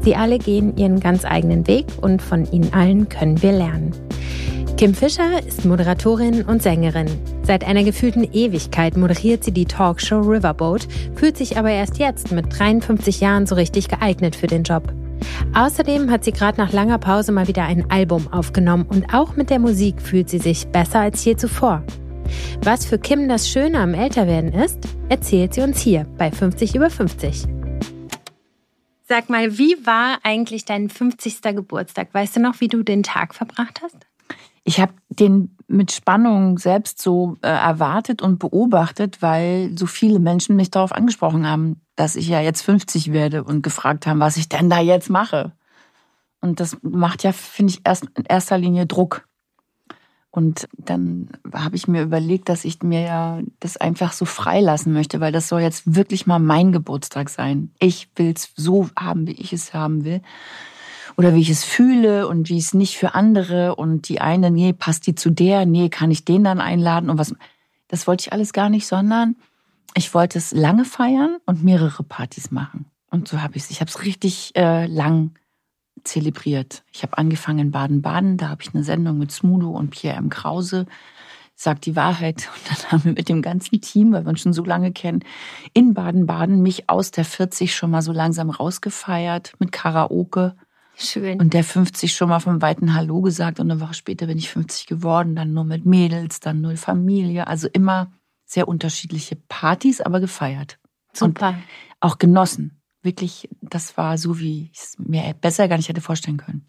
Sie alle gehen ihren ganz eigenen Weg und von ihnen allen können wir lernen. Kim Fischer ist Moderatorin und Sängerin. Seit einer gefühlten Ewigkeit moderiert sie die Talkshow Riverboat, fühlt sich aber erst jetzt mit 53 Jahren so richtig geeignet für den Job. Außerdem hat sie gerade nach langer Pause mal wieder ein Album aufgenommen und auch mit der Musik fühlt sie sich besser als je zuvor. Was für Kim das Schöne am Älterwerden ist, erzählt sie uns hier bei 50 über 50. Sag mal, wie war eigentlich dein 50. Geburtstag? Weißt du noch, wie du den Tag verbracht hast? Ich habe den mit Spannung selbst so äh, erwartet und beobachtet, weil so viele Menschen mich darauf angesprochen haben, dass ich ja jetzt 50 werde und gefragt haben, was ich denn da jetzt mache. Und das macht ja, finde ich, erst in erster Linie Druck. Und dann habe ich mir überlegt, dass ich mir ja das einfach so freilassen möchte, weil das soll jetzt wirklich mal mein Geburtstag sein. Ich will es so haben, wie ich es haben will. Oder wie ich es fühle und wie es nicht für andere. Und die eine, nee, passt die zu der, nee, kann ich den dann einladen und was. Das wollte ich alles gar nicht, sondern ich wollte es lange feiern und mehrere Partys machen. Und so habe ich es. Ich habe es richtig äh, lang zelebriert. Ich habe angefangen in Baden-Baden, da habe ich eine Sendung mit Smudo und Pierre M. Krause, sagt die Wahrheit. Und dann haben wir mit dem ganzen Team, weil wir uns schon so lange kennen, in Baden-Baden mich aus der 40 schon mal so langsam rausgefeiert mit Karaoke. Schön. Und der 50 schon mal vom weiten Hallo gesagt und eine Woche später bin ich 50 geworden, dann nur mit Mädels, dann null Familie, also immer sehr unterschiedliche Partys, aber gefeiert. Super. Und auch genossen wirklich, das war so, wie ich es mir besser gar nicht hätte vorstellen können.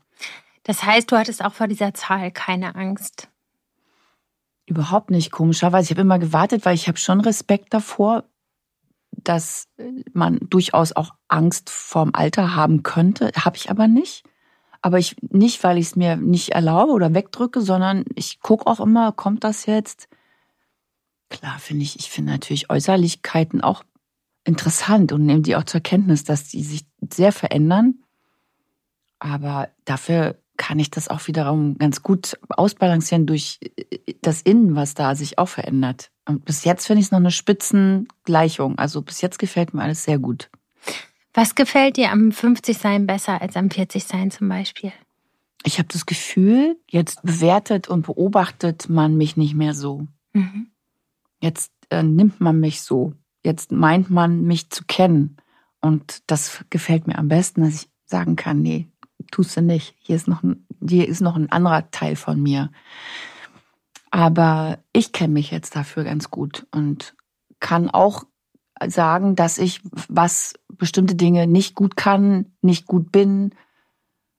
Das heißt, du hattest auch vor dieser Zahl keine Angst? Überhaupt nicht, komischerweise. Ich habe immer gewartet, weil ich habe schon Respekt davor, dass man durchaus auch Angst vorm Alter haben könnte. Habe ich aber nicht. Aber ich nicht, weil ich es mir nicht erlaube oder wegdrücke, sondern ich gucke auch immer, kommt das jetzt? Klar finde ich, ich finde natürlich Äußerlichkeiten auch interessant und nehmen die auch zur Kenntnis, dass die sich sehr verändern. Aber dafür kann ich das auch wiederum ganz gut ausbalancieren durch äh, das Innen, was da sich auch verändert. Und bis jetzt finde ich es noch eine Spitzengleichung. Also bis jetzt gefällt mir alles sehr gut. Was gefällt dir am 50-Sein besser als am 40-Sein zum Beispiel? Ich habe das Gefühl, jetzt bewertet und beobachtet man mich nicht mehr so. Mhm. Jetzt äh, nimmt man mich so jetzt meint man, mich zu kennen. Und das gefällt mir am besten, dass ich sagen kann, nee, tust du nicht. Hier ist noch ein, hier ist noch ein anderer Teil von mir. Aber ich kenne mich jetzt dafür ganz gut und kann auch sagen, dass ich was bestimmte Dinge nicht gut kann, nicht gut bin,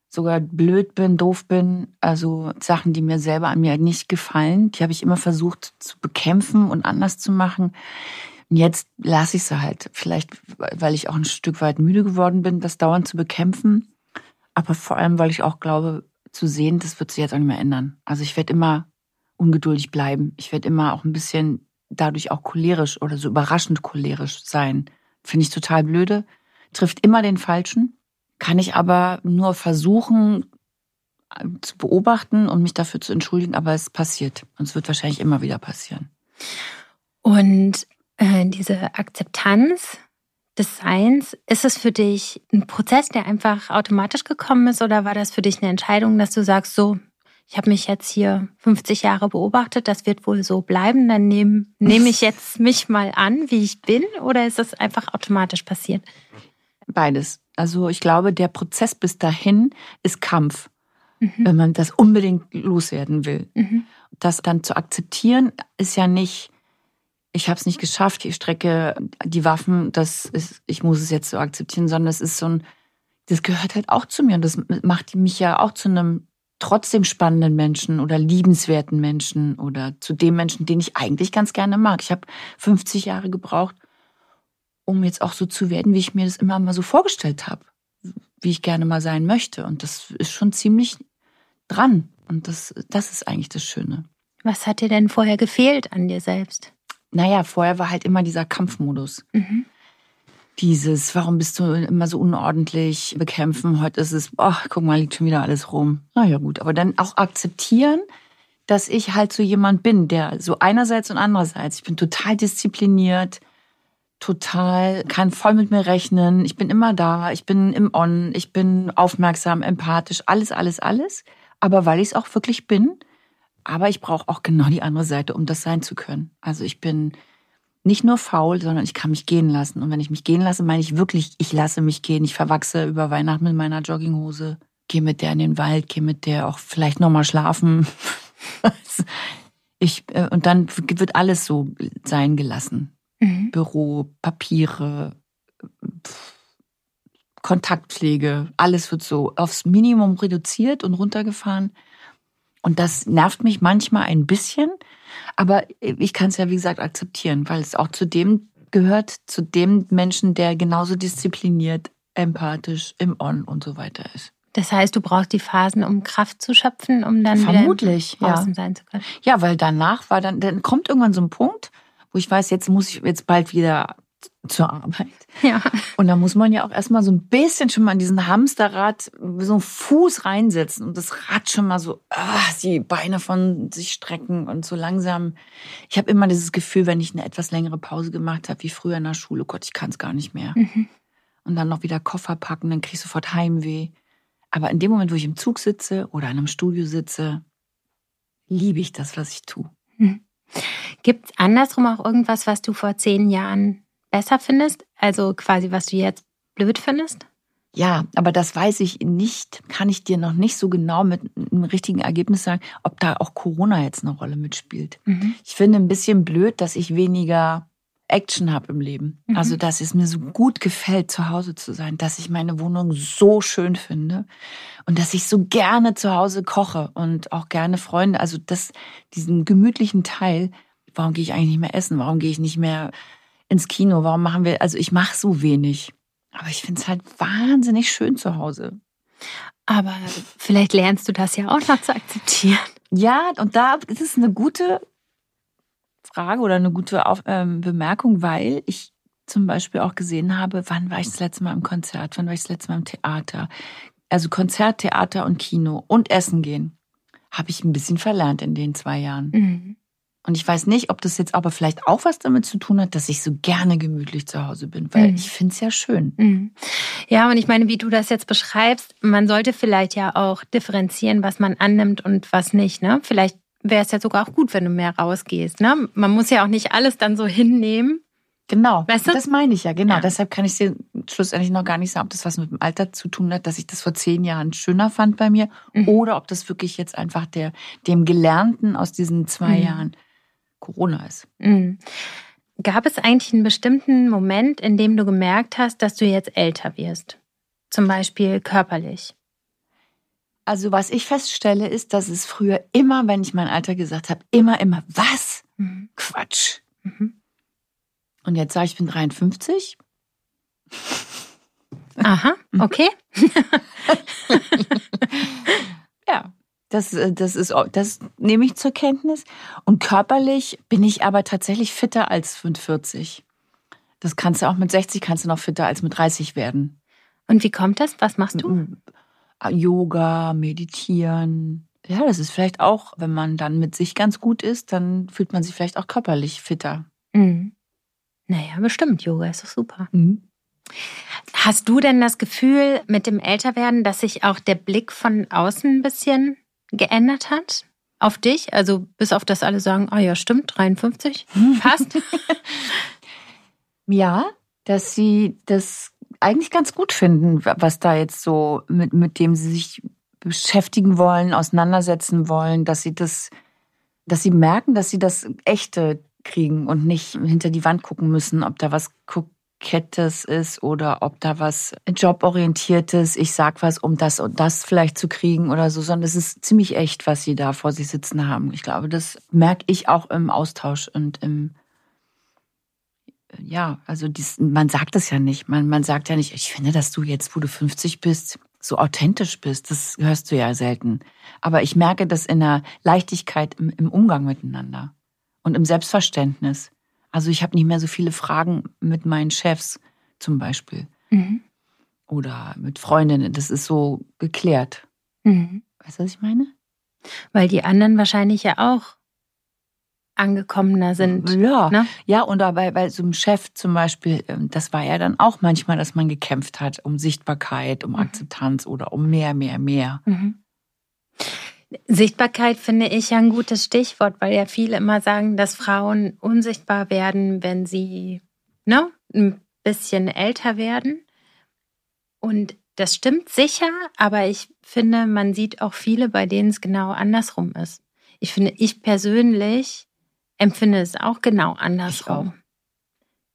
sogar blöd bin, doof bin, also Sachen, die mir selber an mir nicht gefallen, die habe ich immer versucht zu bekämpfen und anders zu machen. Und jetzt lasse ich sie halt. Vielleicht, weil ich auch ein Stück weit müde geworden bin, das dauernd zu bekämpfen. Aber vor allem, weil ich auch glaube, zu sehen, das wird sich jetzt auch nicht mehr ändern. Also ich werde immer ungeduldig bleiben. Ich werde immer auch ein bisschen dadurch auch cholerisch oder so überraschend cholerisch sein. Finde ich total blöde. Trifft immer den Falschen. Kann ich aber nur versuchen äh, zu beobachten und mich dafür zu entschuldigen, aber es passiert. Und es wird wahrscheinlich immer wieder passieren. Und äh, diese Akzeptanz des Seins, ist es für dich ein Prozess, der einfach automatisch gekommen ist oder war das für dich eine Entscheidung, dass du sagst, so, ich habe mich jetzt hier 50 Jahre beobachtet, das wird wohl so bleiben, dann nehme nehm ich jetzt mich mal an, wie ich bin oder ist das einfach automatisch passiert? Beides. Also ich glaube, der Prozess bis dahin ist Kampf, mhm. wenn man das unbedingt loswerden will. Mhm. Das dann zu akzeptieren, ist ja nicht ich habe es nicht geschafft, ich strecke die Waffen, das ist, ich muss es jetzt so akzeptieren, sondern es ist so ein, das gehört halt auch zu mir und das macht mich ja auch zu einem trotzdem spannenden Menschen oder liebenswerten Menschen oder zu dem Menschen, den ich eigentlich ganz gerne mag. Ich habe 50 Jahre gebraucht, um jetzt auch so zu werden, wie ich mir das immer mal so vorgestellt habe, wie ich gerne mal sein möchte. Und das ist schon ziemlich dran. Und das, das ist eigentlich das Schöne. Was hat dir denn vorher gefehlt an dir selbst? Naja, vorher war halt immer dieser Kampfmodus. Mhm. Dieses, warum bist du immer so unordentlich bekämpfen? Heute ist es, ach, guck mal, liegt schon wieder alles rum. Na ja, gut. Aber dann auch akzeptieren, dass ich halt so jemand bin, der so einerseits und andererseits, ich bin total diszipliniert, total, kann voll mit mir rechnen, ich bin immer da, ich bin im On, ich bin aufmerksam, empathisch, alles, alles, alles. Aber weil ich es auch wirklich bin, aber ich brauche auch genau die andere Seite, um das sein zu können. Also ich bin nicht nur faul, sondern ich kann mich gehen lassen. Und wenn ich mich gehen lasse, meine ich wirklich, ich lasse mich gehen. Ich verwachse über Weihnachten mit meiner Jogginghose, gehe mit der in den Wald, gehe mit der auch vielleicht nochmal schlafen. ich, äh, und dann wird alles so sein gelassen. Mhm. Büro, Papiere, Kontaktpflege, alles wird so aufs Minimum reduziert und runtergefahren. Und das nervt mich manchmal ein bisschen, aber ich kann es ja, wie gesagt, akzeptieren, weil es auch zu dem gehört, zu dem Menschen, der genauso diszipliniert, empathisch, im On und so weiter ist. Das heißt, du brauchst die Phasen, um Kraft zu schöpfen, um dann Vermutlich, wieder außen ja. sein zu können. Ja, weil danach war dann, dann kommt irgendwann so ein Punkt, wo ich weiß, jetzt muss ich jetzt bald wieder zur Arbeit. Ja. Und da muss man ja auch erstmal so ein bisschen schon mal in diesen Hamsterrad so einen Fuß reinsetzen und das Rad schon mal so, ah, die Beine von sich strecken und so langsam. Ich habe immer dieses Gefühl, wenn ich eine etwas längere Pause gemacht habe, wie früher in der Schule, Gott, ich kann es gar nicht mehr. Mhm. Und dann noch wieder Koffer packen, dann krieg ich sofort Heimweh. Aber in dem Moment, wo ich im Zug sitze oder in einem Studio sitze, liebe ich das, was ich tue. Mhm. Gibt es andersrum auch irgendwas, was du vor zehn Jahren besser findest? Also quasi, was du jetzt blöd findest? Ja, aber das weiß ich nicht, kann ich dir noch nicht so genau mit einem richtigen Ergebnis sagen, ob da auch Corona jetzt eine Rolle mitspielt. Mhm. Ich finde ein bisschen blöd, dass ich weniger Action habe im Leben. Mhm. Also, dass es mir so gut gefällt, zu Hause zu sein, dass ich meine Wohnung so schön finde und dass ich so gerne zu Hause koche und auch gerne Freunde, also das, diesen gemütlichen Teil, warum gehe ich eigentlich nicht mehr essen? Warum gehe ich nicht mehr ins Kino? Warum machen wir, also ich mache so wenig. Aber ich finde es halt wahnsinnig schön zu Hause. Aber vielleicht lernst du das ja auch noch zu akzeptieren. Ja, und da ist es eine gute Frage oder eine gute Auf ähm, Bemerkung, weil ich zum Beispiel auch gesehen habe, wann war ich das letzte Mal im Konzert, wann war ich das letzte Mal im Theater. Also Konzert, Theater und Kino und Essen gehen. Habe ich ein bisschen verlernt in den zwei Jahren. Mhm. Und ich weiß nicht, ob das jetzt aber vielleicht auch was damit zu tun hat, dass ich so gerne gemütlich zu Hause bin, weil mhm. ich finde es ja schön. Mhm. Ja, und ich meine, wie du das jetzt beschreibst, man sollte vielleicht ja auch differenzieren, was man annimmt und was nicht. Ne? Vielleicht wäre es ja sogar auch gut, wenn du mehr rausgehst. Ne? Man muss ja auch nicht alles dann so hinnehmen. Genau, weißt du? das meine ich ja, genau. Ja. Deshalb kann ich dir schlussendlich noch gar nicht sagen, ob das was mit dem Alter zu tun hat, dass ich das vor zehn Jahren schöner fand bei mir mhm. oder ob das wirklich jetzt einfach der, dem Gelernten aus diesen zwei mhm. Jahren Corona ist. Mhm. Gab es eigentlich einen bestimmten Moment, in dem du gemerkt hast, dass du jetzt älter wirst? Zum Beispiel körperlich? Also was ich feststelle, ist, dass es früher immer, wenn ich mein Alter gesagt habe, immer, immer, was? Mhm. Quatsch. Mhm. Und jetzt sage ich, ich bin 53. Aha, mhm. okay. ja. Das, äh, das ist, das nehme ich zur Kenntnis. Und körperlich bin ich aber tatsächlich fitter als mit 40. Das kannst du auch mit 60 kannst du noch fitter als mit 30 werden. Und wie kommt das? Was machst du? Yoga, meditieren. Ja, das ist vielleicht auch, wenn man dann mit sich ganz gut ist, dann fühlt man sich vielleicht auch körperlich fitter. Mhm. Naja, bestimmt. Yoga ist doch super. Mhm. Hast du denn das Gefühl mit dem Älterwerden, dass sich auch der Blick von außen ein bisschen geändert hat? Auf dich? Also bis auf das alle sagen, ah oh ja, stimmt, 53, passt. ja, dass sie das eigentlich ganz gut finden, was da jetzt so, mit, mit dem sie sich beschäftigen wollen, auseinandersetzen wollen, dass sie das, dass sie merken, dass sie das echte, kriegen und nicht hinter die Wand gucken müssen, ob da was Kokettes ist oder ob da was Joborientiertes, ich sag was, um das und das vielleicht zu kriegen oder so, sondern es ist ziemlich echt, was sie da vor sich sitzen haben. Ich glaube, das merke ich auch im Austausch und im ja, also dies, man sagt es ja nicht. Man, man sagt ja nicht, ich finde, dass du jetzt, wo du 50 bist, so authentisch bist. Das hörst du ja selten. Aber ich merke das in der Leichtigkeit im, im Umgang miteinander und im Selbstverständnis. Also ich habe nicht mehr so viele Fragen mit meinen Chefs zum Beispiel. Mhm. Oder mit Freundinnen. Das ist so geklärt. Mhm. Weißt du, was ich meine? Weil die anderen wahrscheinlich ja auch angekommener sind. Ja, ne? ja und dabei bei so einem Chef zum Beispiel, ähm, das war ja dann auch manchmal, dass man gekämpft hat um Sichtbarkeit, um mhm. Akzeptanz oder um mehr, mehr, mehr. Sichtbarkeit finde ich ja ein gutes Stichwort, weil ja viele immer sagen, dass Frauen unsichtbar werden, wenn sie ne, ein bisschen älter werden. Und das stimmt sicher, aber ich finde, man sieht auch viele, bei denen es genau andersrum ist. Ich finde, ich persönlich empfinde es auch genau andersrum. Auch.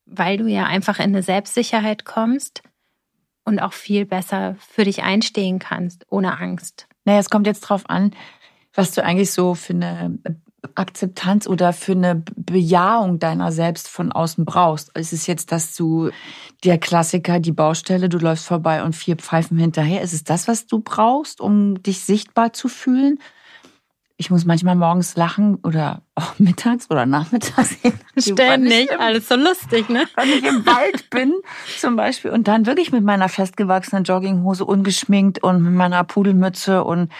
Weil du ja einfach in eine Selbstsicherheit kommst und auch viel besser für dich einstehen kannst, ohne Angst. Naja, es kommt jetzt drauf an, was du eigentlich so für eine Akzeptanz oder für eine Bejahung deiner selbst von außen brauchst. Ist es jetzt, dass du der Klassiker, die Baustelle, du läufst vorbei und vier Pfeifen hinterher? Ist es das, was du brauchst, um dich sichtbar zu fühlen? Ich muss manchmal morgens lachen oder auch mittags oder nachmittags. Ständig, alles so lustig, ne? Wenn ich im Wald bin zum Beispiel und dann wirklich mit meiner festgewachsenen Jogginghose ungeschminkt und mit meiner Pudelmütze und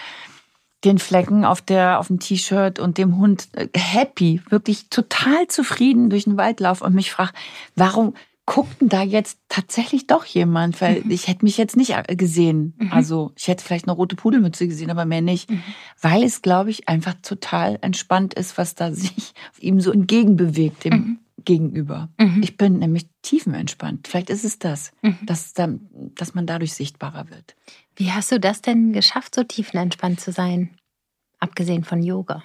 den Flecken auf der auf dem T-Shirt und dem Hund äh, happy, wirklich total zufrieden durch den Wald laufe und mich frage, warum guckt denn da jetzt tatsächlich doch jemand? Weil mhm. ich hätte mich jetzt nicht äh, gesehen. Mhm. Also ich hätte vielleicht eine rote Pudelmütze gesehen, aber mehr nicht. Mhm. Weil es, glaube ich, einfach total entspannt ist, was da sich ihm so entgegenbewegt, dem mhm. Gegenüber. Mhm. Ich bin nämlich tiefenentspannt. Vielleicht ist es das, mhm. dass, dass man dadurch sichtbarer wird. Wie hast du das denn geschafft, so tiefenentspannt zu sein? Abgesehen von Yoga.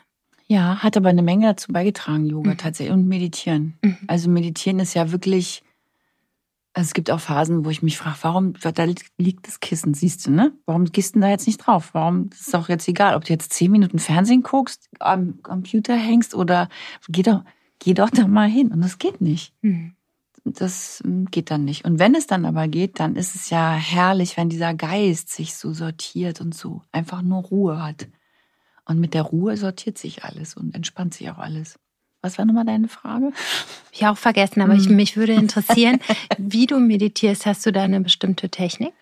Ja, hat aber eine Menge dazu beigetragen, Yoga tatsächlich und Meditieren. Also Meditieren ist ja wirklich also es gibt auch Phasen, wo ich mich frage, warum, da liegt das Kissen, siehst du, ne? Warum gehst du da jetzt nicht drauf? Warum ist es auch jetzt egal, ob du jetzt zehn Minuten Fernsehen guckst, am Computer hängst oder geh doch, geh doch da mal hin. Und das geht nicht. Hm. Das hm, geht dann nicht. Und wenn es dann aber geht, dann ist es ja herrlich, wenn dieser Geist sich so sortiert und so einfach nur Ruhe hat. Und mit der Ruhe sortiert sich alles und entspannt sich auch alles. Was war nochmal deine Frage? Ich auch vergessen, aber ich, hm. mich würde interessieren, wie du meditierst. Hast du da eine bestimmte Technik?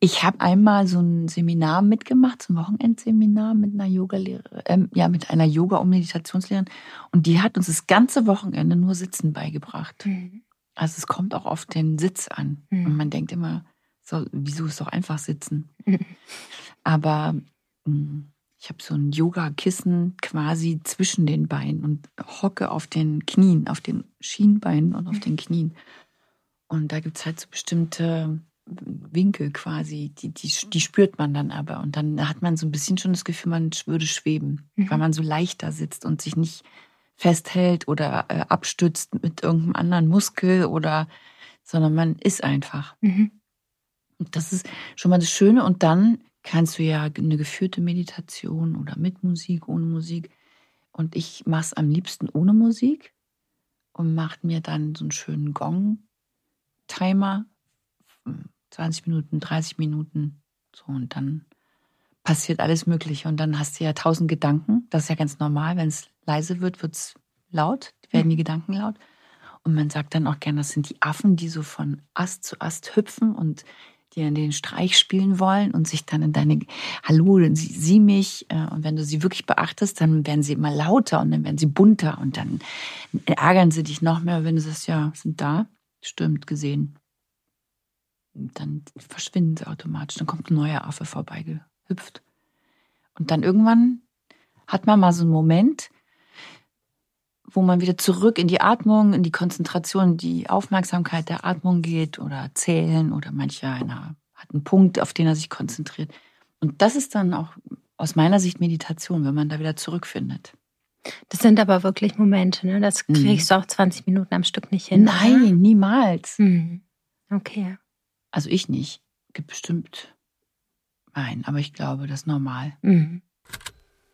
Ich habe einmal so ein Seminar mitgemacht, so ein Wochenendseminar mit einer Yogalehrerin, ähm, ja, mit einer Yoga- und Meditationslehrerin. Und die hat uns das ganze Wochenende nur Sitzen beigebracht. Mhm. Also es kommt auch auf den Sitz an. Mhm. Und man denkt immer, so, wieso ist doch einfach sitzen? Mhm. Aber mh, hm, ich habe so ein Yoga-Kissen quasi zwischen den Beinen und hocke auf den Knien, auf den Schienbeinen und auf den Knien. Und da gibt es halt so bestimmte Winkel quasi, die, die, die spürt man dann aber. Und dann hat man so ein bisschen schon das Gefühl, man würde schweben, mhm. weil man so leichter sitzt und sich nicht festhält oder äh, abstützt mit irgendeinem anderen Muskel oder, sondern man ist einfach. Mhm. Und das ist schon mal das Schöne. Und dann kannst du ja eine geführte Meditation oder mit Musik, ohne Musik. Und ich mache es am liebsten ohne Musik und mache mir dann so einen schönen Gong-Timer. 20 Minuten, 30 Minuten. So, und dann passiert alles Mögliche. Und dann hast du ja tausend Gedanken. Das ist ja ganz normal. Wenn es leise wird, wird es laut, werden die mhm. Gedanken laut. Und man sagt dann auch gerne, das sind die Affen, die so von Ast zu Ast hüpfen und in den Streich spielen wollen und sich dann in deine Hallo, sie, sie mich. Äh, und wenn du sie wirklich beachtest, dann werden sie immer lauter und dann werden sie bunter und dann ärgern sie dich noch mehr, wenn du sagst, ja, sind da, stimmt, gesehen. Und dann verschwinden sie automatisch. Dann kommt ein neuer Affe vorbeigehüpft. Und dann irgendwann hat man mal so einen Moment, wo man wieder zurück in die Atmung, in die Konzentration, die Aufmerksamkeit der Atmung geht oder zählen oder mancher einer hat einen Punkt, auf den er sich konzentriert. Und das ist dann auch aus meiner Sicht Meditation, wenn man da wieder zurückfindet. Das sind aber wirklich Momente, ne? Das Mhm. kriegst du auch 20 Minuten am Stück nicht hin. Nein, niemals. Oder? Mhm. Okay. Also ich nicht. Gibt bestimmt. Nein, aber ich glaube, das ist normal. Mhm.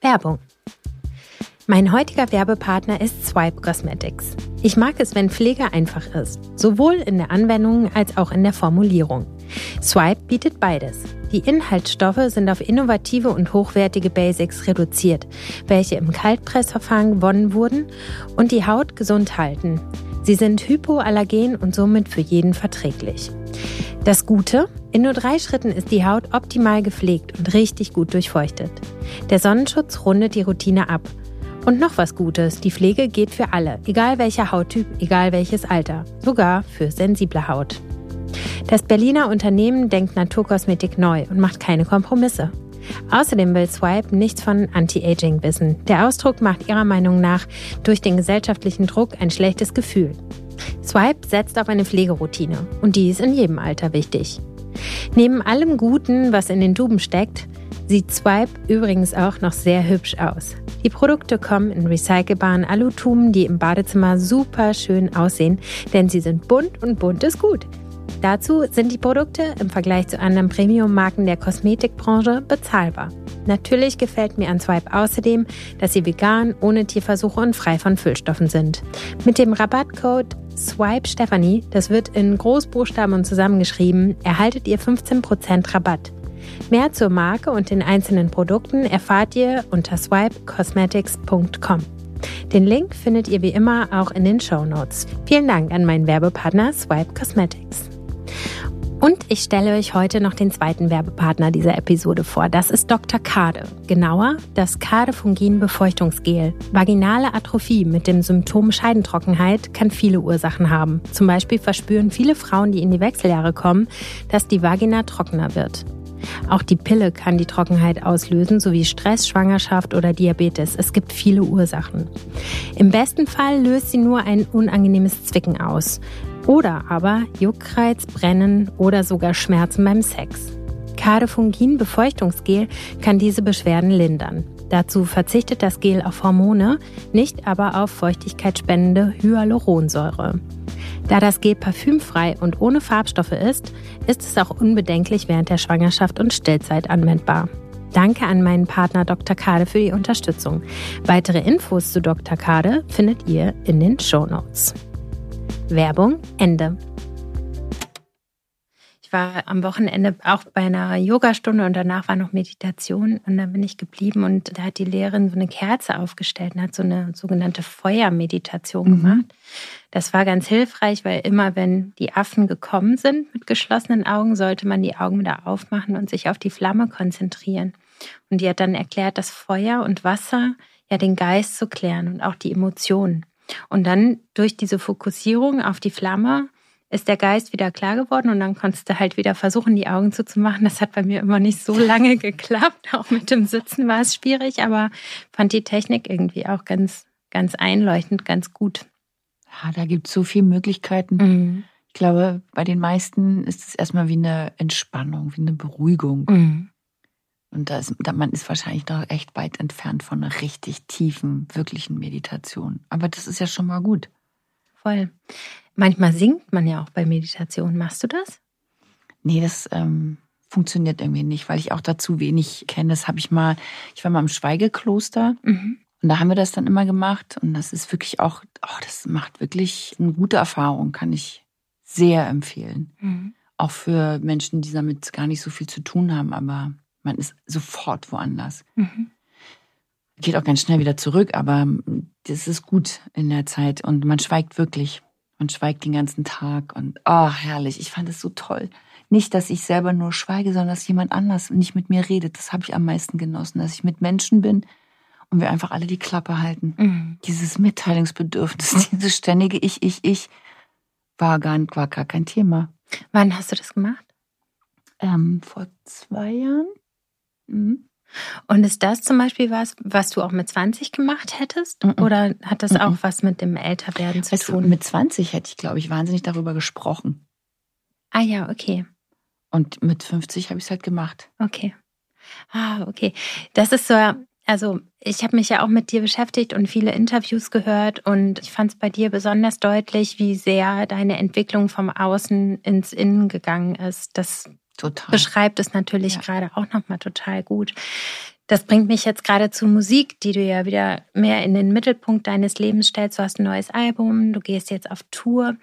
Werbung. Mein heutiger Werbepartner ist Swipe Cosmetics. Ich mag es, wenn Pflege einfach ist, sowohl in der Anwendung als auch in der Formulierung. Swipe bietet beides. Die Inhaltsstoffe sind auf innovative und hochwertige Basics reduziert, welche im Kaltpressverfahren gewonnen wurden und die Haut gesund halten. Sie sind hypoallergen und somit für jeden verträglich. Das Gute, in nur drei Schritten ist die Haut optimal gepflegt und richtig gut durchfeuchtet. Der Sonnenschutz rundet die Routine ab. Und noch was Gutes, die Pflege geht für alle, egal welcher Hauttyp, egal welches Alter, sogar für sensible Haut. Das Berliner Unternehmen denkt Naturkosmetik neu und macht keine Kompromisse. Außerdem will Swipe nichts von Anti-Aging wissen. Der Ausdruck macht ihrer Meinung nach durch den gesellschaftlichen Druck ein schlechtes Gefühl. Swipe setzt auf eine Pflegeroutine und die ist in jedem Alter wichtig. Neben allem Guten, was in den Tuben steckt, sieht Swipe übrigens auch noch sehr hübsch aus. Die Produkte kommen in recycelbaren Alutuben, die im Badezimmer super schön aussehen, denn sie sind bunt und bunt ist gut. Dazu sind die Produkte im Vergleich zu anderen Premium-Marken der Kosmetikbranche bezahlbar. Natürlich gefällt mir an Swipe außerdem, dass sie vegan, ohne Tierversuche und frei von Füllstoffen sind. Mit dem Rabattcode Swipe Stephanie, das wird in Großbuchstaben und zusammengeschrieben, erhaltet ihr 15% Rabatt. Mehr zur Marke und den einzelnen Produkten erfahrt ihr unter swipecosmetics.com. Den Link findet ihr wie immer auch in den Show Notes. Vielen Dank an meinen Werbepartner Swipe Cosmetics. Und ich stelle euch heute noch den zweiten Werbepartner dieser Episode vor. Das ist Dr. Kade. Genauer das Kade-Fungin Befeuchtungsgel. Vaginale Atrophie mit dem Symptom Scheidentrockenheit kann viele Ursachen haben. Zum Beispiel verspüren viele Frauen, die in die Wechseljahre kommen, dass die Vagina trockener wird. Auch die Pille kann die Trockenheit auslösen, sowie Stress, Schwangerschaft oder Diabetes. Es gibt viele Ursachen. Im besten Fall löst sie nur ein unangenehmes Zwicken aus. Oder aber Juckreiz, Brennen oder sogar Schmerzen beim Sex. Kadefungin Befeuchtungsgel kann diese Beschwerden lindern. Dazu verzichtet das Gel auf Hormone, nicht aber auf feuchtigkeitsspendende Hyaluronsäure. Da das Gel parfümfrei und ohne Farbstoffe ist, ist es auch unbedenklich während der Schwangerschaft und Stillzeit anwendbar. Danke an meinen Partner Dr. Kade für die Unterstützung. Weitere Infos zu Dr. Kade findet ihr in den Show Notes. Werbung Ende. Ich war am Wochenende auch bei einer Yogastunde und danach war noch Meditation und dann bin ich geblieben und da hat die Lehrerin so eine Kerze aufgestellt und hat so eine sogenannte Feuermeditation Mhm. gemacht. Das war ganz hilfreich, weil immer wenn die Affen gekommen sind mit geschlossenen Augen, sollte man die Augen wieder aufmachen und sich auf die Flamme konzentrieren. Und die hat dann erklärt, dass Feuer und Wasser ja den Geist zu klären und auch die Emotionen. Und dann durch diese Fokussierung auf die Flamme ist der Geist wieder klar geworden und dann konntest du halt wieder versuchen, die Augen zuzumachen. Das hat bei mir immer nicht so lange geklappt. Auch mit dem Sitzen war es schwierig, aber fand die Technik irgendwie auch ganz, ganz einleuchtend, ganz gut. Ja, da gibt es so viele Möglichkeiten. Mhm. Ich glaube, bei den meisten ist es erstmal wie eine Entspannung, wie eine Beruhigung. Mhm. Und da ist, da, man ist wahrscheinlich noch echt weit entfernt von einer richtig tiefen, wirklichen Meditation. Aber das ist ja schon mal gut. Voll. Manchmal singt man ja auch bei Meditation. Machst du das? Nee, das ähm, funktioniert irgendwie nicht, weil ich auch dazu wenig kenne. Das habe ich mal, ich war mal im Schweigekloster Mhm. und da haben wir das dann immer gemacht. Und das ist wirklich auch, oh, das macht wirklich eine gute Erfahrung, kann ich sehr empfehlen. Mhm. Auch für Menschen, die damit gar nicht so viel zu tun haben, aber man ist sofort woanders. Mhm. Geht auch ganz schnell wieder zurück, aber das ist gut in der Zeit und man schweigt wirklich. Man schweigt den ganzen Tag und oh, herrlich. Ich fand es so toll. Nicht, dass ich selber nur schweige, sondern dass jemand anders nicht mit mir redet. Das habe ich am meisten genossen, dass ich mit Menschen bin und wir einfach alle die Klappe halten. Mhm. Dieses Mitteilungsbedürfnis, dieses ständige Ich, Ich, Ich war gar, war gar kein Thema. Wann hast du das gemacht? Ähm, vor zwei Jahren? Mhm. Und ist das zum Beispiel was, was du auch mit 20 gemacht hättest? Mhm. Oder hat das Mhm. auch was mit dem Älterwerden zu Weißt du, tun? mit 20 hätte ich, glaube ich, wahnsinnig darüber gesprochen. ah ja, okay. Und mit 50 habe ich es halt gemacht. Okay. Ah, okay. Das ist so, Also ich habe mich ja auch mit dir beschäftigt und viele Interviews gehört und ich fand es bei dir besonders deutlich, wie sehr deine Entwicklung vom Außen ins Innen gegangen ist. Das total. beschreibt es natürlich ja. gerade auch nochmal total gut. Das bringt mich jetzt gerade zu Musik, die du ja wieder mehr in den Mittelpunkt deines Lebens stellst. Du hast ein neues Album, du gehst jetzt auf Tour.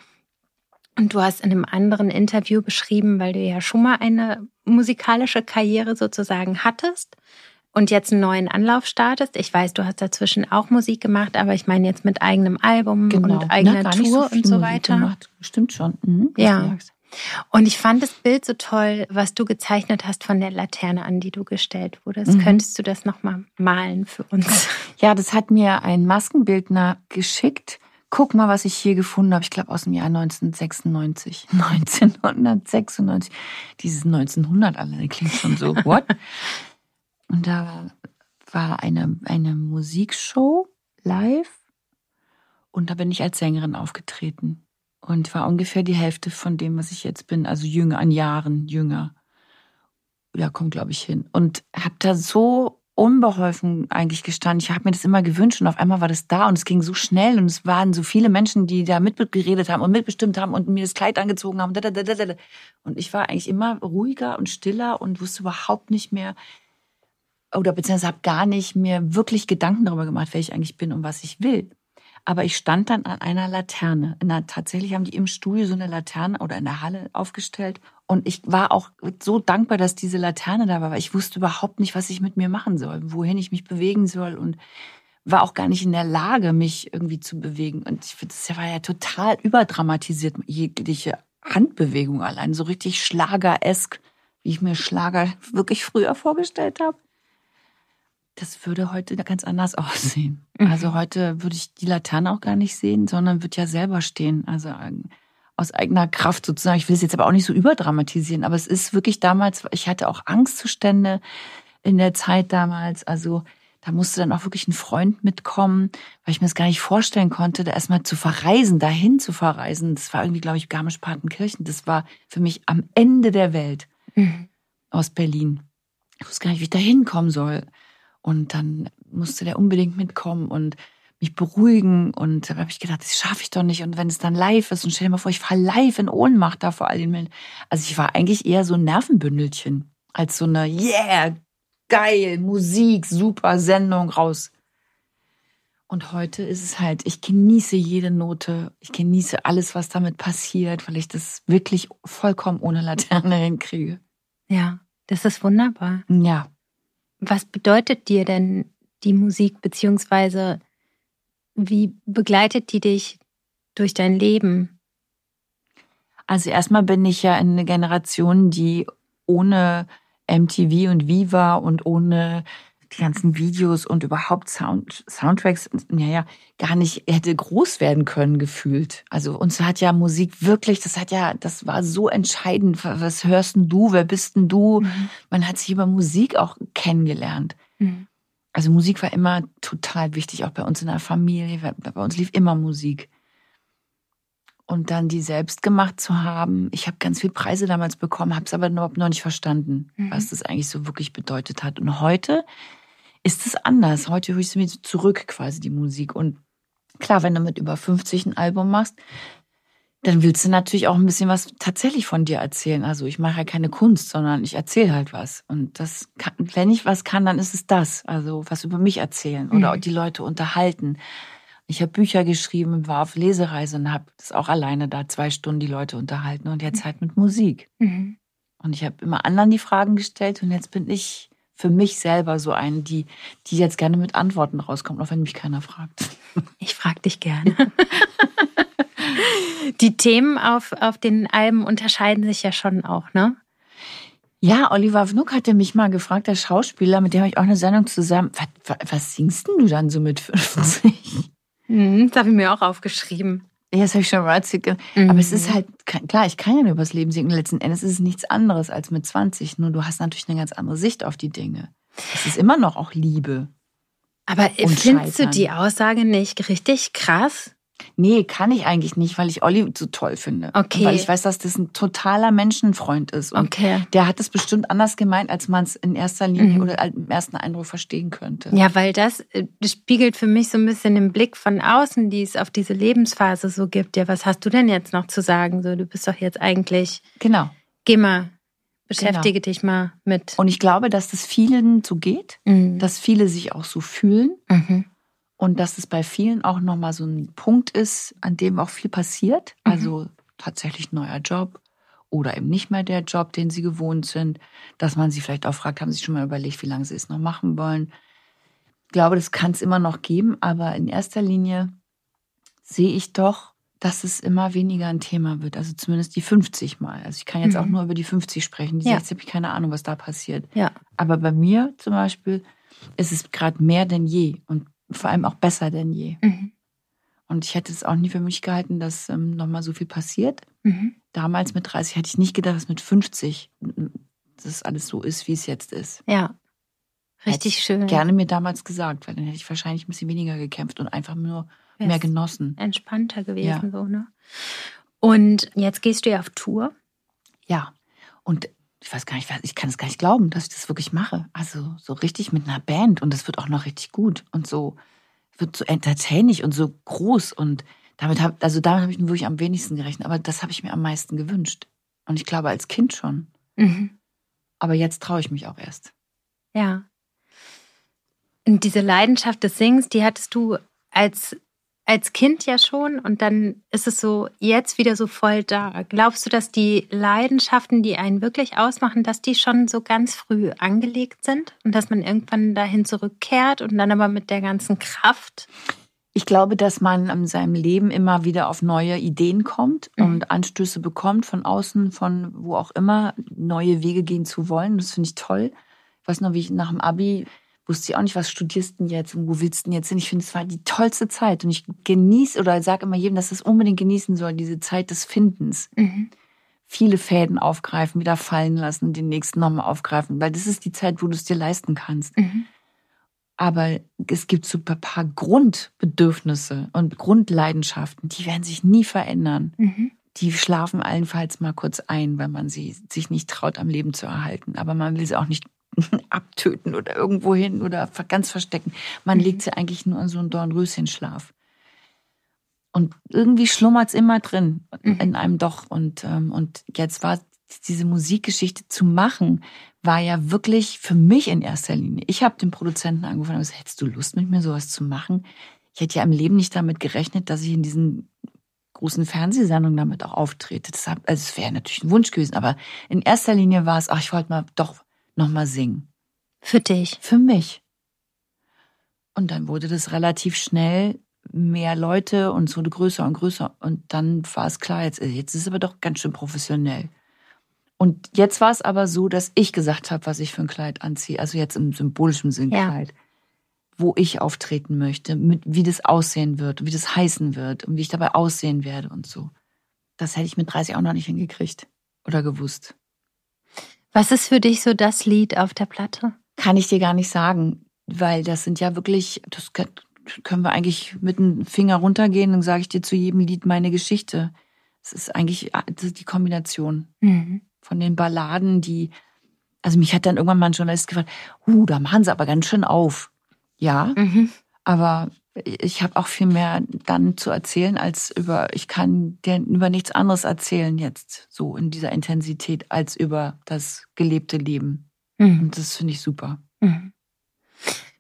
Und du hast in einem anderen Interview beschrieben, weil du ja schon mal eine musikalische Karriere sozusagen hattest und jetzt einen neuen Anlauf startest. Ich weiß, du hast dazwischen auch Musik gemacht, aber ich meine jetzt mit eigenem Album genau. und eigener Na, Tour so und so weiter. Gemacht. Stimmt schon. Mhm, ja. Und ich fand das Bild so toll, was du gezeichnet hast von der Laterne, an die du gestellt wurdest. Mhm. Könntest du das nochmal malen für uns? Ja, das hat mir ein Maskenbildner geschickt guck mal, was ich hier gefunden habe. Ich glaube aus dem Jahr 1996. 1996. Dieses 1900 alleine klingt schon so. What? Und da war eine, eine Musikshow live und da bin ich als Sängerin aufgetreten und war ungefähr die Hälfte von dem, was ich jetzt bin, also jünger, an Jahren jünger. Ja, kommt glaube ich hin. Und habe da so unbeholfen eigentlich gestanden. Ich habe mir das immer gewünscht und auf einmal war das da und es ging so schnell und es waren so viele Menschen, die da mitgeredet haben und mitbestimmt haben und mir das Kleid angezogen haben. Und ich war eigentlich immer ruhiger und stiller und wusste überhaupt nicht mehr oder beziehungsweise habe gar nicht mir wirklich Gedanken darüber gemacht, wer ich eigentlich bin und was ich will. Aber ich stand dann an einer Laterne. Na, tatsächlich haben die im Studio so eine Laterne oder in der Halle aufgestellt. Und ich war auch so dankbar, dass diese Laterne da war, weil ich wusste überhaupt nicht, was ich mit mir machen soll, wohin ich mich bewegen soll und war auch gar nicht in der Lage, mich irgendwie zu bewegen. Und ich finde, das war ja total überdramatisiert, jegliche Handbewegung allein, so richtig schlageresk, wie ich mir Schlager wirklich früher vorgestellt habe das würde heute ganz anders aussehen. Mhm. Also heute würde ich die Laterne auch gar nicht sehen, sondern würde ja selber stehen. Also ähm, aus eigener Kraft sozusagen. Ich will es jetzt aber auch nicht so überdramatisieren, aber es ist wirklich damals, ich hatte auch Angstzustände in der Zeit damals. Also da musste dann auch wirklich ein Freund mitkommen, weil ich mir das gar nicht vorstellen konnte, da erstmal zu verreisen, dahin zu verreisen. Das war irgendwie, glaube ich, Garmisch-Partenkirchen. Das war für mich am Ende der Welt mhm. aus Berlin. Ich wusste gar nicht, wie ich da hinkommen soll. Und dann musste der unbedingt mitkommen und mich beruhigen. Und da habe ich gedacht, das schaffe ich doch nicht. Und wenn es dann live ist, und stell dir mal vor, ich fahre live in Ohnmacht da vor all den Menschen. Also ich war eigentlich eher so ein Nervenbündelchen als so eine, yeah, geil, Musik, super Sendung raus. Und heute ist es halt, ich genieße jede Note, ich genieße alles, was damit passiert, weil ich das wirklich vollkommen ohne Laterne hinkriege. Ja, das ist wunderbar. Ja. Was bedeutet dir denn die Musik, beziehungsweise wie begleitet die dich durch dein Leben? Also erstmal bin ich ja in eine Generation, die ohne MTV und Viva und ohne die ganzen Videos und überhaupt Sound, Soundtracks, naja, gar nicht hätte groß werden können gefühlt. Also uns hat ja Musik wirklich, das hat ja, das war so entscheidend. Was hörst denn du? Wer bist denn du? Mhm. Man hat sich über Musik auch kennengelernt. Mhm. Also Musik war immer total wichtig, auch bei uns in der Familie. Bei uns lief immer Musik. Und dann die selbst gemacht zu haben. Ich habe ganz viele Preise damals bekommen, habe es aber überhaupt noch nicht verstanden, mhm. was das eigentlich so wirklich bedeutet hat. Und heute ist es anders. Heute höre ich sie mir zurück, quasi die Musik. Und klar, wenn du mit über 50 ein Album machst, dann willst du natürlich auch ein bisschen was tatsächlich von dir erzählen. Also ich mache ja keine Kunst, sondern ich erzähle halt was. Und das kann, wenn ich was kann, dann ist es das. Also was über mich erzählen oder mhm. die Leute unterhalten. Ich habe Bücher geschrieben, war auf Lesereise und habe das auch alleine da zwei Stunden die Leute unterhalten und jetzt halt mit Musik. Mhm. Und ich habe immer anderen die Fragen gestellt und jetzt bin ich für mich selber so eine, die, die jetzt gerne mit Antworten rauskommt, auch wenn mich keiner fragt. Ich frage dich gerne. die Themen auf, auf den Alben unterscheiden sich ja schon auch, ne? Ja, Oliver Vnuk hatte mich mal gefragt, der Schauspieler, mit dem habe ich auch eine Sendung zusammen. Was, was singst denn du dann so mit 50? Mhm, das habe ich mir auch aufgeschrieben. Ja, das habe ich schon mal erzählt. Mhm. Aber es ist halt, klar, ich kann ja nur übers Leben singen. Letzten Endes ist es nichts anderes als mit 20. Nur du hast natürlich eine ganz andere Sicht auf die Dinge. Es ist immer noch auch Liebe. Aber findest du die Aussage nicht richtig krass? Nee, kann ich eigentlich nicht, weil ich Olli so toll finde. Okay. Weil ich weiß, dass das ein totaler Menschenfreund ist. Und Okay. der hat es bestimmt anders gemeint, als man es in erster Linie Mhm. oder im ersten Eindruck verstehen könnte. Ja, weil das, äh, das spiegelt für mich so ein bisschen den Blick von außen, die es auf diese Lebensphase so gibt. Ja, was hast du denn jetzt noch zu sagen? So, du bist doch jetzt eigentlich, Genau. geh mal, beschäftige dich mal mit. Und ich glaube, dass das vielen so geht, Mhm. dass viele sich auch so fühlen Mhm. Und dass es bei vielen auch nochmal so ein Punkt ist, an dem auch viel passiert. Mhm. Also tatsächlich neuer Job oder eben nicht mehr der Job, den sie gewohnt sind. Dass man sie vielleicht auch fragt, haben sie schon mal überlegt, wie lange sie es noch machen wollen. Ich glaube, das kann es immer noch geben, aber in erster Linie sehe ich doch, dass es immer weniger ein Thema wird. Also zumindest die 50 Mal. Also ich kann jetzt Mhm. auch nur über die 50 sprechen. Die Ja. 60 habe ich keine Ahnung, was da passiert. Ja. Aber bei mir zum Beispiel ist es gerade mehr denn je und vor allem auch besser denn je. Mhm. Und ich hätte es auch nie für mich gehalten, dass ähm, nochmal so viel passiert. Mhm. Damals mit 30 hätte ich nicht gedacht, dass mit 50 das alles so ist, wie es jetzt ist. Ja. Richtig schön. Gerne mir damals gesagt, weil dann hätte ich wahrscheinlich ein bisschen weniger gekämpft und einfach nur Wär's mehr genossen. Entspannter gewesen, Ja. so, ne? Und jetzt gehst du ja auf Tour. Ja. Und ich weiß gar nicht, ich kann es gar nicht glauben, dass ich das wirklich mache. Also so richtig mit einer Band und das wird auch noch richtig gut und so wird so entertaining und so groß und damit habe also damit habe ich mir wirklich am wenigsten gerechnet, aber das habe ich mir am meisten gewünscht. Und ich glaube als Kind schon, Mhm. aber jetzt traue ich mich auch erst. Ja. Und diese Leidenschaft des Singens, die hattest du als, als Kind ja schon und dann ist es so jetzt wieder so voll da. Glaubst du, dass die Leidenschaften, die einen wirklich ausmachen, dass die schon so ganz früh angelegt sind und dass man irgendwann dahin zurückkehrt und dann aber mit der ganzen Kraft? Ich glaube, dass man in seinem Leben immer wieder auf neue Ideen kommt Mhm. und Anstöße bekommt von außen, von wo auch immer, neue Wege gehen zu wollen. Das finde ich toll. Ich weiß noch, wie ich nach dem Abi wusste ich auch nicht, was studierst du denn jetzt und wo willst du denn jetzt hin? Ich finde, es war die tollste Zeit und ich genieße oder sage immer jedem, dass es unbedingt genießen soll, diese Zeit des Findens. Mhm. Viele Fäden aufgreifen, wieder fallen lassen, den nächsten nochmal aufgreifen, weil das ist die Zeit, wo du es dir leisten kannst. Mhm. Aber es gibt so ein paar Grundbedürfnisse und Grundleidenschaften, die werden sich nie verändern. Mhm. Die schlafen allenfalls mal kurz ein, weil man sie sich nicht traut, am Leben zu erhalten. Aber man will sie auch nicht abtöten oder irgendwo hin oder ganz verstecken. Man Mhm. legt sie eigentlich nur in so einen Dornröschenschlaf. Und irgendwie schlummert es immer drin Mhm. in einem doch. Und, ähm, und jetzt war diese Musikgeschichte zu machen, war ja wirklich für mich in erster Linie. Ich habe den Produzenten angerufen und gesagt, hättest du Lust mit mir sowas zu machen? Ich hätte ja im Leben nicht damit gerechnet, dass ich in diesen großen Fernsehsendungen damit auch auftrete. Das also es wäre natürlich ein Wunsch gewesen, aber in erster Linie war es, ach, ich wollte mal doch noch mal singen. Für dich. Für mich. Und dann wurde das relativ schnell mehr Leute und es wurde größer und größer. Und dann war es klar, jetzt, jetzt ist es aber doch ganz schön professionell. Und jetzt war es aber so, dass ich gesagt habe, was ich für ein Kleid anziehe. Also jetzt im symbolischen Sinn Ja. Kleid. Wo ich auftreten möchte, mit, wie das aussehen wird, wie das heißen wird und wie ich dabei aussehen werde und so. Das hätte ich mit 30 auch noch nicht hingekriegt oder gewusst. Was ist für dich so das Lied auf der Platte? Kann ich dir gar nicht sagen, weil das sind ja wirklich, das kö- können wir eigentlich mit dem Finger runtergehen und sage ich dir zu jedem Lied meine Geschichte. Es ist eigentlich ah, ist die Kombination Mhm. von den Balladen, die, also mich hat dann irgendwann mal ein Journalist gefragt, uh, da machen sie aber ganz schön auf. Ja, Mhm. aber ich habe auch viel mehr dann zu erzählen als über, ich kann dir über nichts anderes erzählen jetzt, so in dieser Intensität, als über das gelebte Leben. Mhm. Und das finde ich super. Mhm.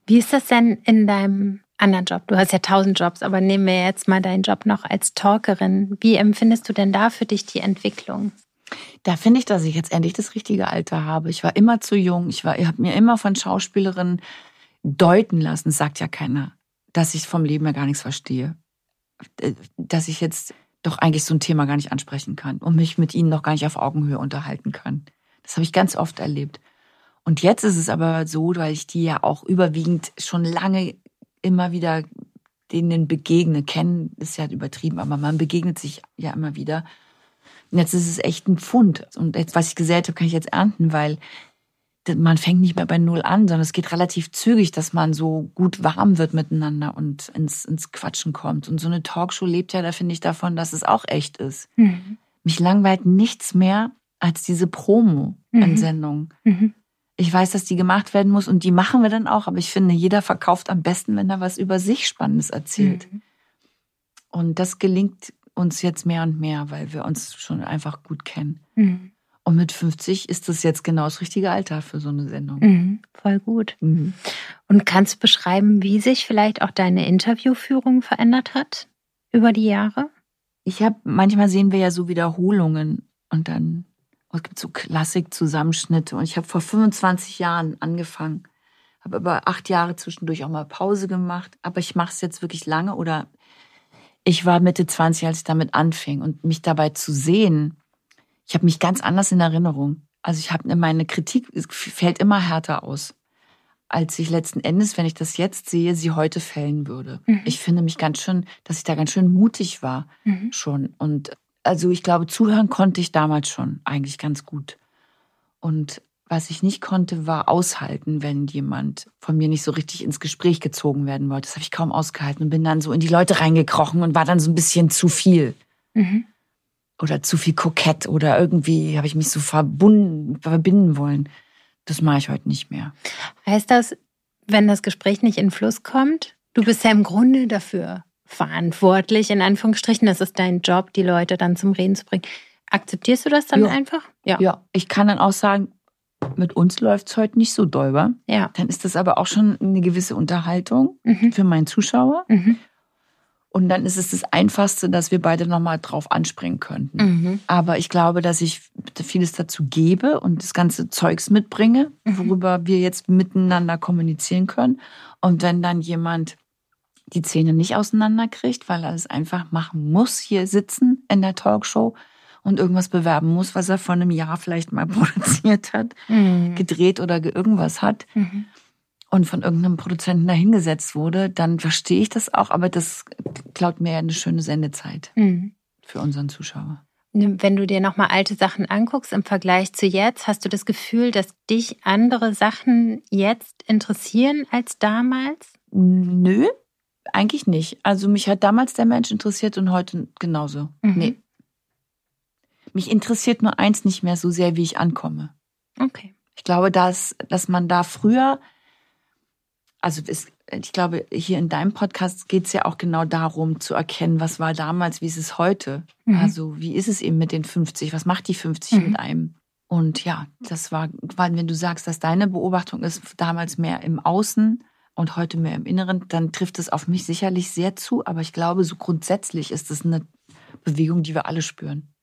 Wie ist das denn in deinem anderen Job? Du hast ja tausend Jobs, aber nehmen wir jetzt mal deinen Job noch als Talkerin. Wie empfindest du denn da für dich die Entwicklung? Da finde ich, dass ich jetzt endlich das richtige Alter habe. Ich war immer zu jung. Ich war, ich habe mir immer von Schauspielerinnen deuten lassen, das sagt ja keiner, dass ich vom Leben ja gar nichts verstehe. Äh, Dass ich jetzt doch eigentlich so ein Thema gar nicht ansprechen kann und mich mit ihnen noch gar nicht auf Augenhöhe unterhalten kann. Das habe ich ganz oft erlebt. Und jetzt ist es aber so, weil ich die ja auch überwiegend schon lange immer wieder denen begegne. Kennen ist ja übertrieben, aber man begegnet sich ja immer wieder. Und jetzt ist es echt ein Pfund. Und jetzt, was ich gesät habe, kann ich jetzt ernten, weil man fängt nicht mehr bei Null an, sondern es geht relativ zügig, dass man so gut warm wird miteinander und ins, ins Quatschen kommt. Und so eine Talkshow lebt ja, da finde ich, davon, dass es auch echt ist. Mhm. Mich langweilt nichts mehr als diese Promo mhm. Mhm. Ich weiß, dass die gemacht werden muss und die machen wir dann auch, aber ich finde, jeder verkauft am besten, wenn er was über sich Spannendes erzählt. Mhm. Und das gelingt uns jetzt mehr und mehr, weil wir uns schon einfach gut kennen. Und mit 50 ist das jetzt genau das richtige Alter für so eine Sendung. Mhm, voll gut. Mhm. Und kannst du beschreiben, wie sich vielleicht auch deine Interviewführung verändert hat über die Jahre? Ich habe, manchmal sehen wir ja so Wiederholungen und dann, es gibt so Klassik-Zusammenschnitte. Und ich habe vor 25 Jahren angefangen, habe aber acht Jahre zwischendurch auch mal Pause gemacht. Aber ich mache es jetzt wirklich lange oder ich war Mitte 20, als ich damit anfing und mich dabei zu sehen, ich habe mich ganz anders in Erinnerung. Also ich habe meine Kritik fällt immer härter aus, als ich letzten Endes, wenn ich das jetzt sehe, sie heute fällen würde. Mhm. Ich finde mich ganz schön, dass ich da ganz schön mutig war mhm. schon. Und also ich glaube, zuhören konnte ich damals schon eigentlich ganz gut. Und was ich nicht konnte, war aushalten, wenn jemand von mir nicht so richtig ins Gespräch gezogen werden wollte. Das habe ich kaum ausgehalten und bin dann so in die Leute reingekrochen und war dann so ein bisschen zu viel. Mhm oder zu viel kokett oder irgendwie habe ich mich so verbunden, verbinden wollen. Das mache ich heute nicht mehr. Heißt das, wenn das Gespräch nicht in Fluss kommt, du bist ja im Grunde dafür verantwortlich, in Anführungsstrichen, das ist dein Job, die Leute dann zum Reden zu bringen. Akzeptierst du das dann ja. einfach? Ja. ja, ich kann dann auch sagen, mit uns läuft es heute nicht so doll, wa? Ja. Dann ist das aber auch schon eine gewisse Unterhaltung mhm. für meinen Zuschauer. Mhm. Und dann ist es das Einfachste, dass wir beide nochmal drauf anspringen könnten. Mhm. Aber ich glaube, dass ich vieles dazu gebe und das ganze Zeugs mitbringe, mhm. worüber wir jetzt miteinander kommunizieren können. Und wenn dann jemand die Zähne nicht auseinanderkriegt, weil er es einfach machen muss, hier sitzen in der Talkshow und irgendwas bewerben muss, was er vor einem Jahr vielleicht mal produziert hat, mhm. gedreht oder irgendwas hat, mhm und von irgendeinem Produzenten dahingesetzt wurde, dann verstehe ich das auch, aber das klaut mir ja eine schöne Sendezeit mhm. für unseren Zuschauer. Wenn du dir nochmal alte Sachen anguckst im Vergleich zu jetzt, hast du das Gefühl, dass dich andere Sachen jetzt interessieren als damals? Nö, eigentlich nicht. Also mich hat damals der Mensch interessiert und heute genauso. Mhm. Nee. Mich interessiert nur eins nicht mehr so sehr, wie ich ankomme. Okay. Ich glaube, dass, dass man da früher also es, ich glaube, hier in deinem Podcast geht es ja auch genau darum, zu erkennen, was war damals, wie ist es heute. Mhm. Also wie ist es eben mit den 50, was macht die 50 mhm. mit einem? Und ja, das war, wenn du sagst, dass deine Beobachtung ist damals mehr im Außen und heute mehr im Inneren, dann trifft es auf mich sicherlich sehr zu. Aber ich glaube, so grundsätzlich ist es eine Bewegung, die wir alle spüren.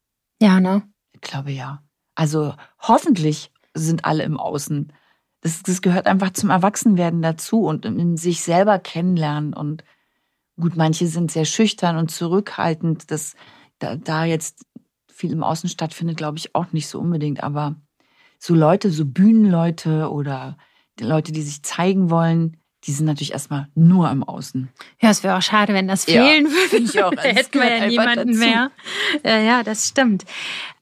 Ja, ne? Ich glaube ja. Also hoffentlich sind alle im Außen das, das gehört einfach zum Erwachsenwerden dazu und in sich selber kennenlernen. Und gut, manche sind sehr schüchtern und zurückhaltend. Das, da, da jetzt viel im Außen stattfindet, glaube ich auch nicht so unbedingt. Aber so Leute, so Bühnenleute oder Leute, die sich zeigen wollen, die sind natürlich erstmal nur im Außen. Ja, es wäre auch schade, wenn das fehlen ja, würde. Ich auch. da hätten wir ja niemanden mehr. Ja, ja, das stimmt.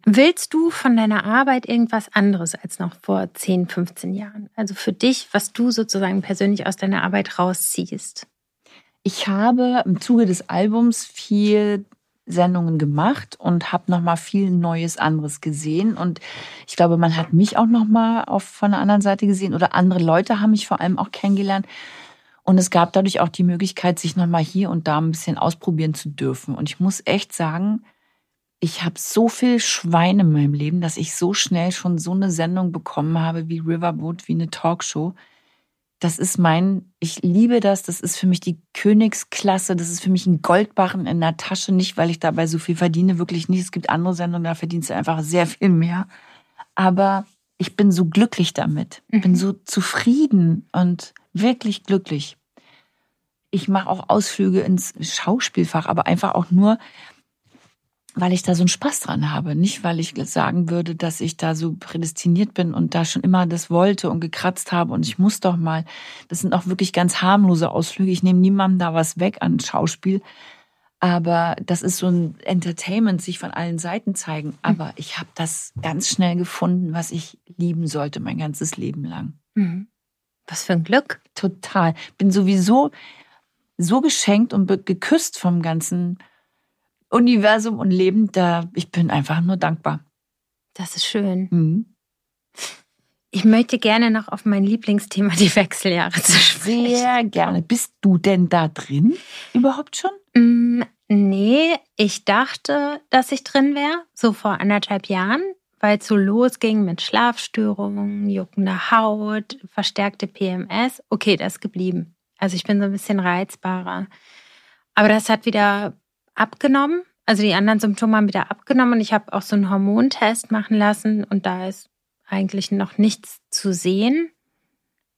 Willst du von deiner Arbeit irgendwas anderes als noch vor 10, 15 Jahren? Also für dich, was du sozusagen persönlich aus deiner Arbeit rausziehst? Ich habe im Zuge des Albums viel Sendungen gemacht und habe noch mal viel Neues anderes gesehen. Und ich glaube, man hat mich auch noch mal auf von der anderen Seite gesehen oder andere Leute haben mich vor allem auch kennengelernt. Und es gab dadurch auch die Möglichkeit, sich noch mal hier und da ein bisschen ausprobieren zu dürfen. Und ich muss echt sagen, ich habe so viel Schwein in meinem Leben, dass ich so schnell schon so eine Sendung bekommen habe wie Riverboat, wie eine Talkshow das ist mein, ich liebe das, das ist für mich die Königsklasse, das ist für mich ein Goldbarren in der Tasche, nicht weil ich dabei so viel verdiene, wirklich nicht. Es gibt andere Sendungen, da verdienst du einfach sehr viel mehr. Aber ich bin so glücklich damit, mhm. bin so zufrieden und wirklich glücklich. Ich mache auch Ausflüge ins Schauspielfach, aber einfach auch nur, weil ich da so einen Spaß dran habe. Nicht, weil ich sagen würde, dass ich da so prädestiniert bin und da schon immer das wollte und gekratzt habe und ich muss doch mal. Das sind auch wirklich ganz harmlose Ausflüge. Ich nehme niemandem da was weg an Schauspiel. Aber das ist so ein Entertainment, sich von allen Seiten zeigen. Aber ich habe das ganz schnell gefunden, was ich lieben sollte, mein ganzes Leben lang. Mhm. Was für ein Glück. Total. Bin sowieso so geschenkt und geküsst vom ganzen Universum und Leben. Da ich bin einfach nur dankbar. Das ist schön. Mhm. Ich möchte gerne noch auf mein Lieblingsthema, die Wechseljahre zu sprechen. Sehr gerne. Bist du denn da drin überhaupt schon? Mm, nee, ich dachte, dass ich drin wäre, so vor anderthalb Jahren, weil es so losging mit Schlafstörungen, juckender Haut, verstärkte PMS. Okay, das ist geblieben. Also ich bin so ein bisschen reizbarer. Aber das hat wieder abgenommen. Also die anderen Symptome haben wieder abgenommen und ich habe auch so einen Hormontest machen lassen und da ist eigentlich noch nichts zu sehen.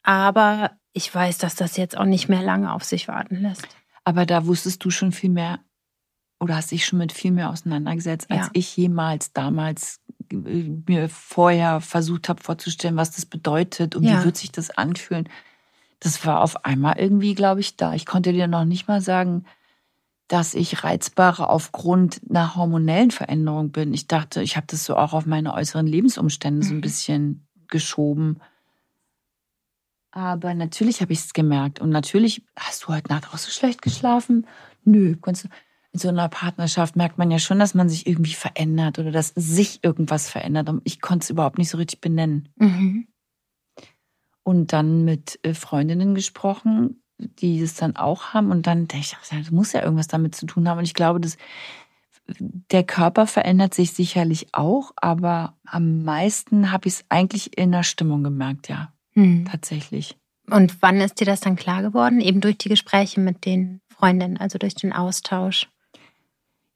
Aber ich weiß, dass das jetzt auch nicht mehr lange auf sich warten lässt. Aber da wusstest du schon viel mehr oder hast dich schon mit viel mehr auseinandergesetzt, als ja. ich jemals damals äh, mir vorher versucht habe vorzustellen, was das bedeutet und ja. wie wird sich das anfühlen. Das war auf einmal irgendwie, glaube ich, da. Ich konnte dir noch nicht mal sagen, dass ich reizbarer aufgrund einer hormonellen Veränderung bin. Ich dachte, ich habe das so auch auf meine äußeren Lebensumstände so ein mhm. bisschen geschoben. Aber natürlich habe ich es gemerkt. Und natürlich, hast du heute Nacht auch so schlecht geschlafen? Nö. In so einer Partnerschaft merkt man ja schon, dass man sich irgendwie verändert oder dass sich irgendwas verändert. Und ich konnte es überhaupt nicht so richtig benennen. Mhm. Und dann mit äh, Freundinnen gesprochen, die es dann auch haben. Und dann denke ich, das muss ja irgendwas damit zu tun haben. Und ich glaube, dass der Körper verändert sich sicherlich auch, aber am meisten habe ich es eigentlich in der Stimmung gemerkt, ja. Hm. Tatsächlich. Und wann ist dir das dann klar geworden? Eben durch die Gespräche mit den Freundinnen, also durch den Austausch.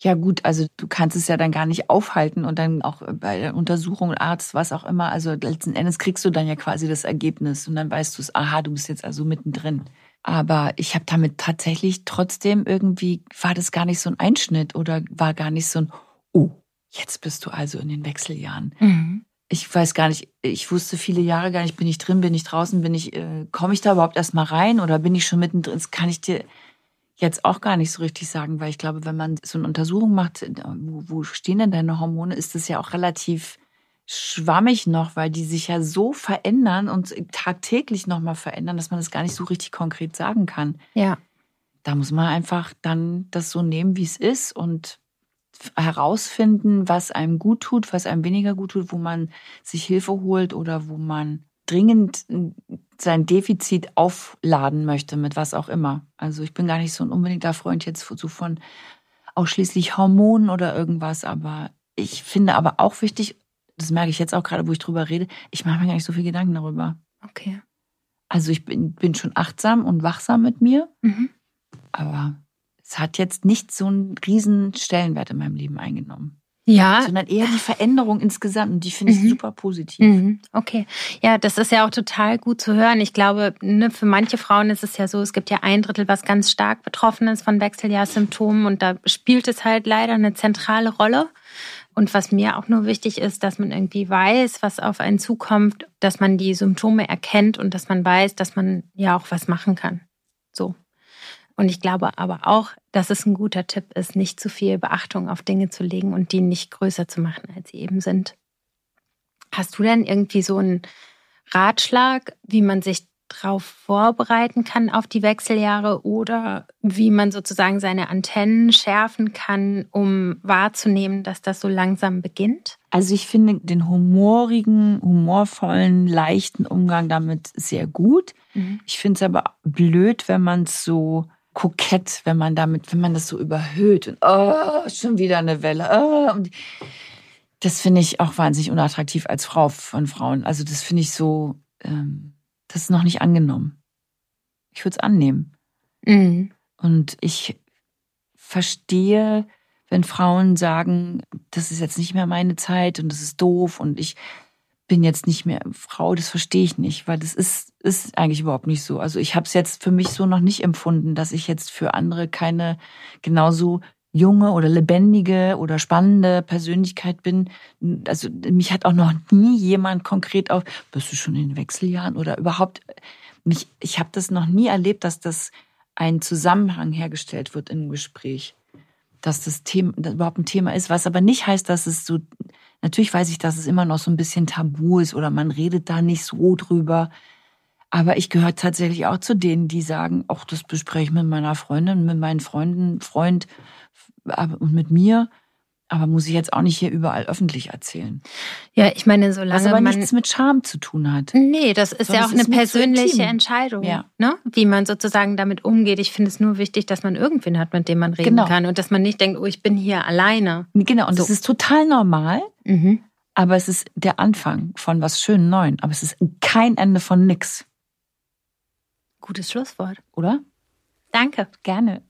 Ja gut, also du kannst es ja dann gar nicht aufhalten und dann auch bei der Untersuchung, Arzt, was auch immer. Also letzten Endes kriegst du dann ja quasi das Ergebnis und dann weißt du es, aha, du bist jetzt also mittendrin. Aber ich habe damit tatsächlich trotzdem irgendwie, war das gar nicht so ein Einschnitt oder war gar nicht so ein, oh, jetzt bist du also in den Wechseljahren. Mhm. Ich weiß gar nicht, ich wusste viele Jahre gar nicht, bin ich drin, bin ich draußen, bin ich, äh, komme ich da überhaupt erst mal rein oder bin ich schon mittendrin? Das kann ich dir jetzt auch gar nicht so richtig sagen, weil ich glaube, wenn man so eine Untersuchung macht, wo, wo stehen denn deine Hormone, ist das ja auch relativ schwammig noch, weil die sich ja so verändern und tagtäglich nochmal verändern, dass man das gar nicht so richtig konkret sagen kann. Ja. Da muss man einfach dann das so nehmen, wie es ist und herausfinden, was einem gut tut, was einem weniger gut tut, wo man sich Hilfe holt oder wo man dringend sein Defizit aufladen möchte mit was auch immer. Also ich bin gar nicht so ein unbedingter Freund jetzt so von ausschließlich Hormonen oder irgendwas, aber ich finde aber auch wichtig, das merke ich jetzt auch gerade, wo ich drüber rede, ich mache mir gar nicht so viel Gedanken darüber. Okay. Also ich bin, bin schon achtsam und wachsam mit mir, mhm. aber es hat jetzt nicht so einen riesen Stellenwert in meinem Leben eingenommen. Ja. Sondern eher die Veränderung insgesamt und die finde ich mhm. super positiv. Mhm. Okay. Ja, das ist ja auch total gut zu hören. Ich glaube, ne, für manche Frauen ist es ja so, es gibt ja ein Drittel, was ganz stark betroffen ist von Wechseljahrssymptomen und da spielt es halt leider eine zentrale Rolle. Und was mir auch nur wichtig ist, dass man irgendwie weiß, was auf einen zukommt, dass man die Symptome erkennt und dass man weiß, dass man ja auch was machen kann. So. Und ich glaube aber auch, dass es ein guter Tipp ist, nicht zu viel Beachtung auf Dinge zu legen und die nicht größer zu machen, als sie eben sind. Hast du denn irgendwie so einen Ratschlag, wie man sich darauf vorbereiten kann auf die Wechseljahre oder wie man sozusagen seine Antennen schärfen kann, um wahrzunehmen, dass das so langsam beginnt? Also ich finde den humorigen, humorvollen, leichten Umgang damit sehr gut. Mhm. Ich finde es aber blöd, wenn man es so kokett, wenn man damit, wenn man das so überhöht und oh, schon wieder eine Welle. Oh, und das finde ich auch wahnsinnig unattraktiv als Frau von Frauen. Also das finde ich so. Ähm, das ist noch nicht angenommen. Ich würde es annehmen. Mhm. Und ich verstehe, wenn Frauen sagen, das ist jetzt nicht mehr meine Zeit und das ist doof und ich bin jetzt nicht mehr Frau, das verstehe ich nicht, weil das ist, ist eigentlich überhaupt nicht so. Also ich habe es jetzt für mich so noch nicht empfunden, dass ich jetzt für andere keine genauso junge oder lebendige oder spannende Persönlichkeit bin. Also mich hat auch noch nie jemand konkret auf, bist du schon in den Wechseljahren oder überhaupt mich, ich habe das noch nie erlebt, dass das ein Zusammenhang hergestellt wird im Gespräch. dass das Thema das überhaupt ein Thema ist, was aber nicht heißt, dass es so, natürlich weiß ich, dass es immer noch so ein bisschen tabu ist oder man redet da nicht so drüber. Aber ich gehöre tatsächlich auch zu denen, die sagen, ach, das bespreche ich mit meiner Freundin, mit meinen Freunden, Freund und mit mir aber muss ich jetzt auch nicht hier überall öffentlich erzählen. Ja, ich meine, solange Was aber man nichts mit Scham zu tun hat. Nee, das ist So, ja auch eine persönliche. Entscheidung, Ja. ne? wie man sozusagen damit umgeht. Ich finde es nur wichtig, dass man irgendwen hat, mit dem man reden Genau. kann und dass man nicht denkt, oh, ich bin hier alleine. Genau, und So. das ist total normal, Mhm. aber es ist der Anfang von was schön Neuen. Aber es ist kein Ende von nix, Gutes Schlusswort. oder? Danke. Gerne.